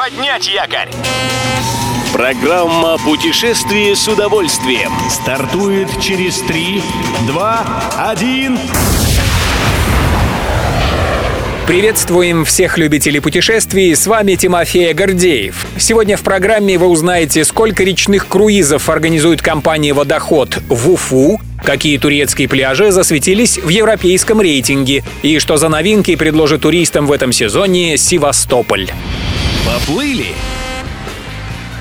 Поднять якорь! Программа «Путешествие с удовольствием» стартует через 3, 2, 1... Приветствуем всех любителей путешествий, с вами Тимофей Гордеев. Сегодня в программе вы узнаете, сколько речных круизов организует компания «Водоход» в Уфу, какие турецкие пляжи засветились в европейском рейтинге и что за новинки предложит туристам в этом сезоне Севастополь. Поплыли!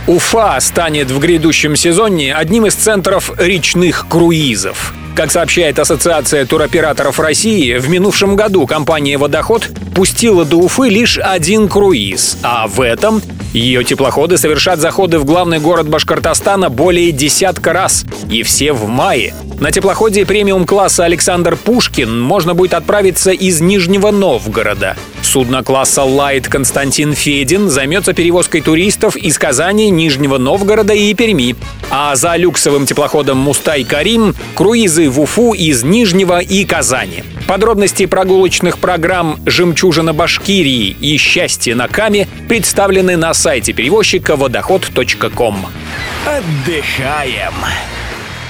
Уфа станет в грядущем сезоне одним из центров речных круизов. Как сообщает Ассоциация туроператоров России, в минувшем году компания «Водоход» пустила до Уфы лишь один круиз, а в этом ее теплоходы совершат заходы в главный город Башкортостана более десятка раз, и все в мае. На теплоходе премиум-класса «Александр Пушкин» можно будет отправиться из Нижнего Новгорода. Судно класса «Лайт» Константин Федин займется перевозкой туристов из Казани, Нижнего Новгорода и Перми. А за люксовым теплоходом «Мустай Карим» круизы в Уфу из Нижнего и Казани. Подробности прогулочных программ «Жемчужина Башкирии» и «Счастье на Каме» представлены на сайте перевозчика водоход.ком. Отдыхаем!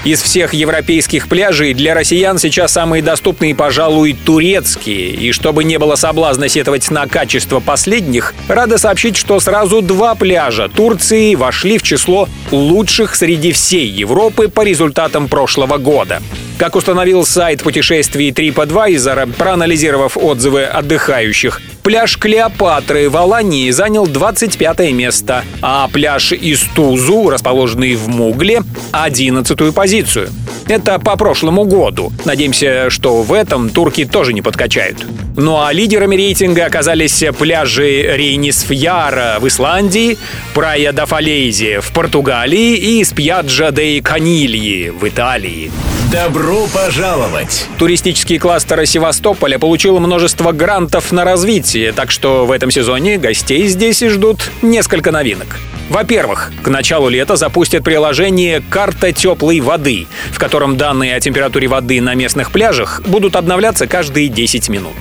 Из всех европейских пляжей для россиян сейчас самые доступные, пожалуй, турецкие. И чтобы не было соблазна сетовать на качество последних, рада сообщить, что сразу два пляжа Турции вошли в число лучших среди всей Европы по результатам прошлого года. Как установил сайт путешествий TripAdvisor, проанализировав отзывы отдыхающих, пляж Клеопатры в Алании занял 25 место, а пляж Истузу, расположенный в Мугле, 11 позицию. Это по прошлому году. Надеемся, что в этом турки тоже не подкачают. Ну а лидерами рейтинга оказались пляжи Рейнисфьяра в Исландии, Прая да Фалейзи в Португалии и Спьяджа де Канильи в Италии. Добро пожаловать! Туристический кластер Севастополя получил множество грантов на развитие, так что в этом сезоне гостей здесь ждут несколько новинок. Во-первых, к началу лета запустят приложение «Карта теплой воды», в котором данные о температуре воды на местных пляжах будут обновляться каждые 10 минут.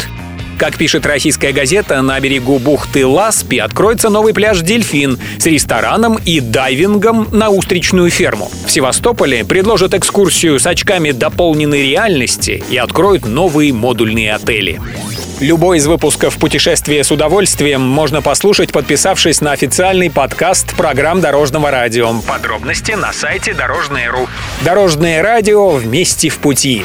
Как пишет российская газета, на берегу бухты Ласпи откроется новый пляж «Дельфин» с рестораном и дайвингом на устричную ферму. В Севастополе предложат экскурсию с очками дополненной реальности и откроют новые модульные отели. Любой из выпусков «Путешествие с удовольствием» можно послушать, подписавшись на официальный подкаст программ Дорожного радио. Подробности на сайте Дорожное.ру. Дорожное радио вместе в пути.